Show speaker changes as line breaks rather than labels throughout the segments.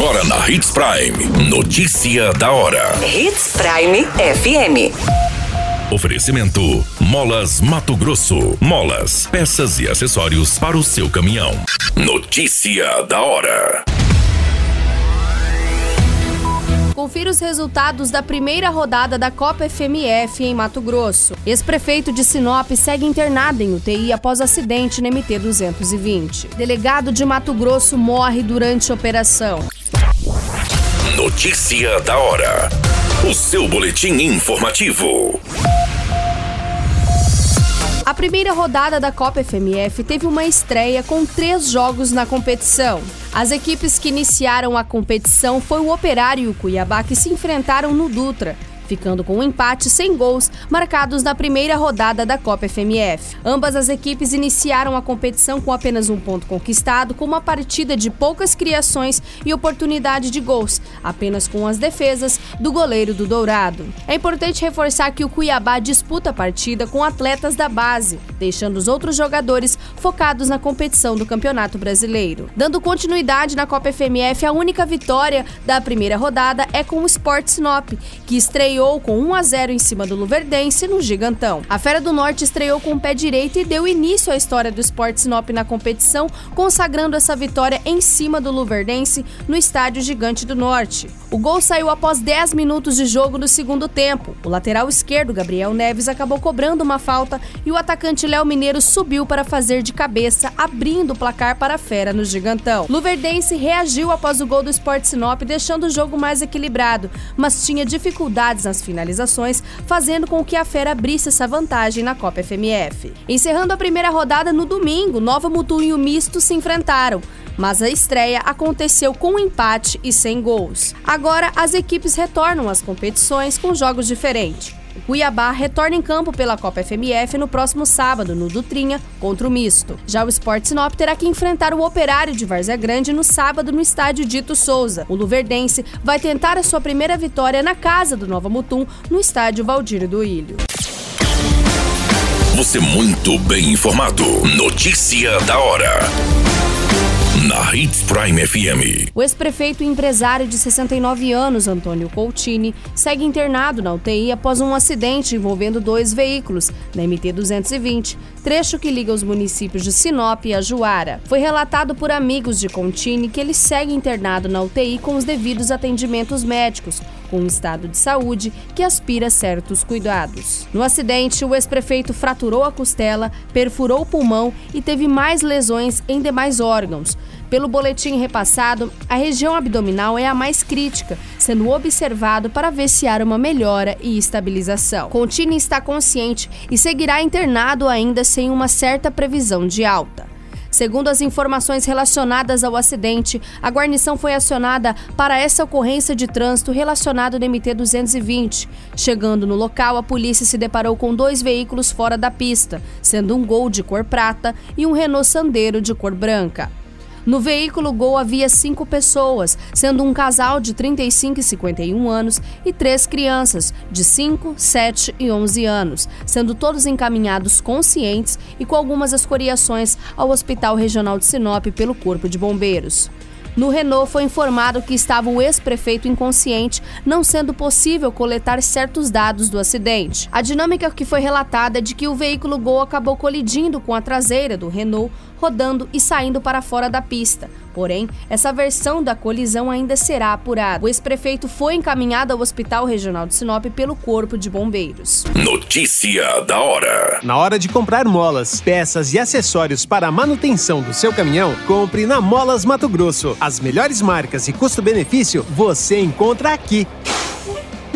Agora na Hits Prime. Notícia da hora.
Hits Prime FM.
Oferecimento: Molas Mato Grosso. Molas, peças e acessórios para o seu caminhão. Notícia da hora.
Confira os resultados da primeira rodada da Copa FMF em Mato Grosso. Ex-prefeito de Sinop segue internado em UTI após acidente na MT 220. Delegado de Mato Grosso morre durante operação.
Notícia da hora. O seu boletim informativo.
A primeira rodada da Copa FMF teve uma estreia com três jogos na competição. As equipes que iniciaram a competição foi o Operário e o Cuiabá que se enfrentaram no Dutra ficando com um empate sem gols marcados na primeira rodada da Copa FMF. Ambas as equipes iniciaram a competição com apenas um ponto conquistado, com uma partida de poucas criações e oportunidade de gols, apenas com as defesas do goleiro do Dourado. É importante reforçar que o Cuiabá disputa a partida com atletas da base, deixando os outros jogadores focados na competição do Campeonato Brasileiro. Dando continuidade na Copa FMF, a única vitória da primeira rodada é com o Sport Sinop, que estreou com 1 a 0 em cima do Luverdense no Gigantão. A Fera do Norte estreou com o pé direito e deu início à história do Sport Sinop na competição, consagrando essa vitória em cima do Luverdense no estádio Gigante do Norte. O gol saiu após 10 minutos de jogo do segundo tempo. O lateral esquerdo, Gabriel Neves, acabou cobrando uma falta e o atacante Léo Mineiro subiu para fazer de cabeça, abrindo o placar para a Fera no Gigantão. Luverdense reagiu após o gol do Sport Sinop, deixando o jogo mais equilibrado, mas tinha dificuldades nas finalizações, fazendo com que a Fera abrisse essa vantagem na Copa FMF. Encerrando a primeira rodada no domingo, Nova Mutum e o Misto se enfrentaram, mas a estreia aconteceu com um empate e sem gols. Agora as equipes retornam às competições com jogos diferentes. Cuiabá retorna em campo pela Copa FMF no próximo sábado, no Dutrinha, contra o Misto. Já o Sport Sinop terá que enfrentar o Operário de Várzea Grande no sábado no estádio Dito Souza. O Luverdense vai tentar a sua primeira vitória na casa do Nova Mutum, no estádio Valdir do Ilho.
Você muito bem informado. Notícia da hora na Hits Prime FM.
O ex-prefeito e empresário de 69 anos, Antônio Coutini, segue internado na UTI após um acidente envolvendo dois veículos na MT-220, trecho que liga os municípios de Sinop e Ajuara. Foi relatado por amigos de Coutini que ele segue internado na UTI com os devidos atendimentos médicos, com um estado de saúde que aspira certos cuidados. No acidente, o ex-prefeito fraturou a costela, perfurou o pulmão e teve mais lesões em demais órgãos. Pelo boletim repassado, a região abdominal é a mais crítica, sendo observado para ver se há uma melhora e estabilização. Contini está consciente e seguirá internado ainda sem uma certa previsão de alta. Segundo as informações relacionadas ao acidente, a guarnição foi acionada para essa ocorrência de trânsito relacionado no MT-220. Chegando no local, a polícia se deparou com dois veículos fora da pista, sendo um Gol de cor prata e um Renault Sandero de cor branca. No veículo Gol havia cinco pessoas, sendo um casal de 35 e 51 anos e três crianças de 5, 7 e 11 anos, sendo todos encaminhados conscientes e com algumas escoriações ao Hospital Regional de Sinop pelo Corpo de Bombeiros. No Renault foi informado que estava o ex-prefeito inconsciente, não sendo possível coletar certos dados do acidente. A dinâmica que foi relatada é de que o veículo Gol acabou colidindo com a traseira do Renault, rodando e saindo para fora da pista. Porém, essa versão da colisão ainda será apurada. O ex-prefeito foi encaminhado ao Hospital Regional de Sinop pelo Corpo de Bombeiros.
Notícia da hora.
Na hora de comprar molas, peças e acessórios para a manutenção do seu caminhão, compre na Molas Mato Grosso. As melhores marcas e custo-benefício você encontra aqui.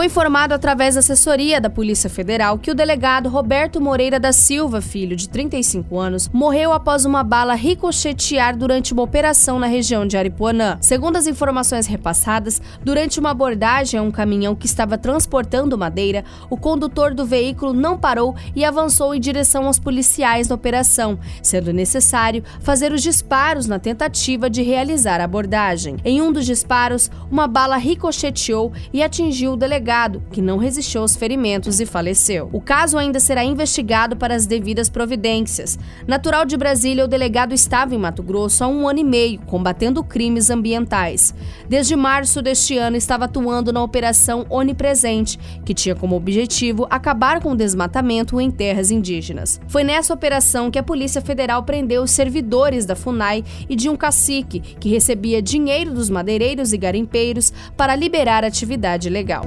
Foi informado através da assessoria da Polícia Federal que o delegado Roberto Moreira da Silva, filho de 35 anos, morreu após uma bala ricochetear durante uma operação na região de Aripuanã. Segundo as informações repassadas, durante uma abordagem a um caminhão que estava transportando madeira, o condutor do veículo não parou e avançou em direção aos policiais na operação, sendo necessário fazer os disparos na tentativa de realizar a abordagem. Em um dos disparos, uma bala ricocheteou e atingiu o delegado que não resistiu aos ferimentos e faleceu. O caso ainda será investigado para as devidas providências. Natural de Brasília, o delegado estava em Mato Grosso há um ano e meio, combatendo crimes ambientais. Desde março deste ano, estava atuando na Operação Onipresente, que tinha como objetivo acabar com o desmatamento em terras indígenas. Foi nessa operação que a Polícia Federal prendeu os servidores da FUNAI e de um cacique, que recebia dinheiro dos madeireiros e garimpeiros para liberar atividade legal.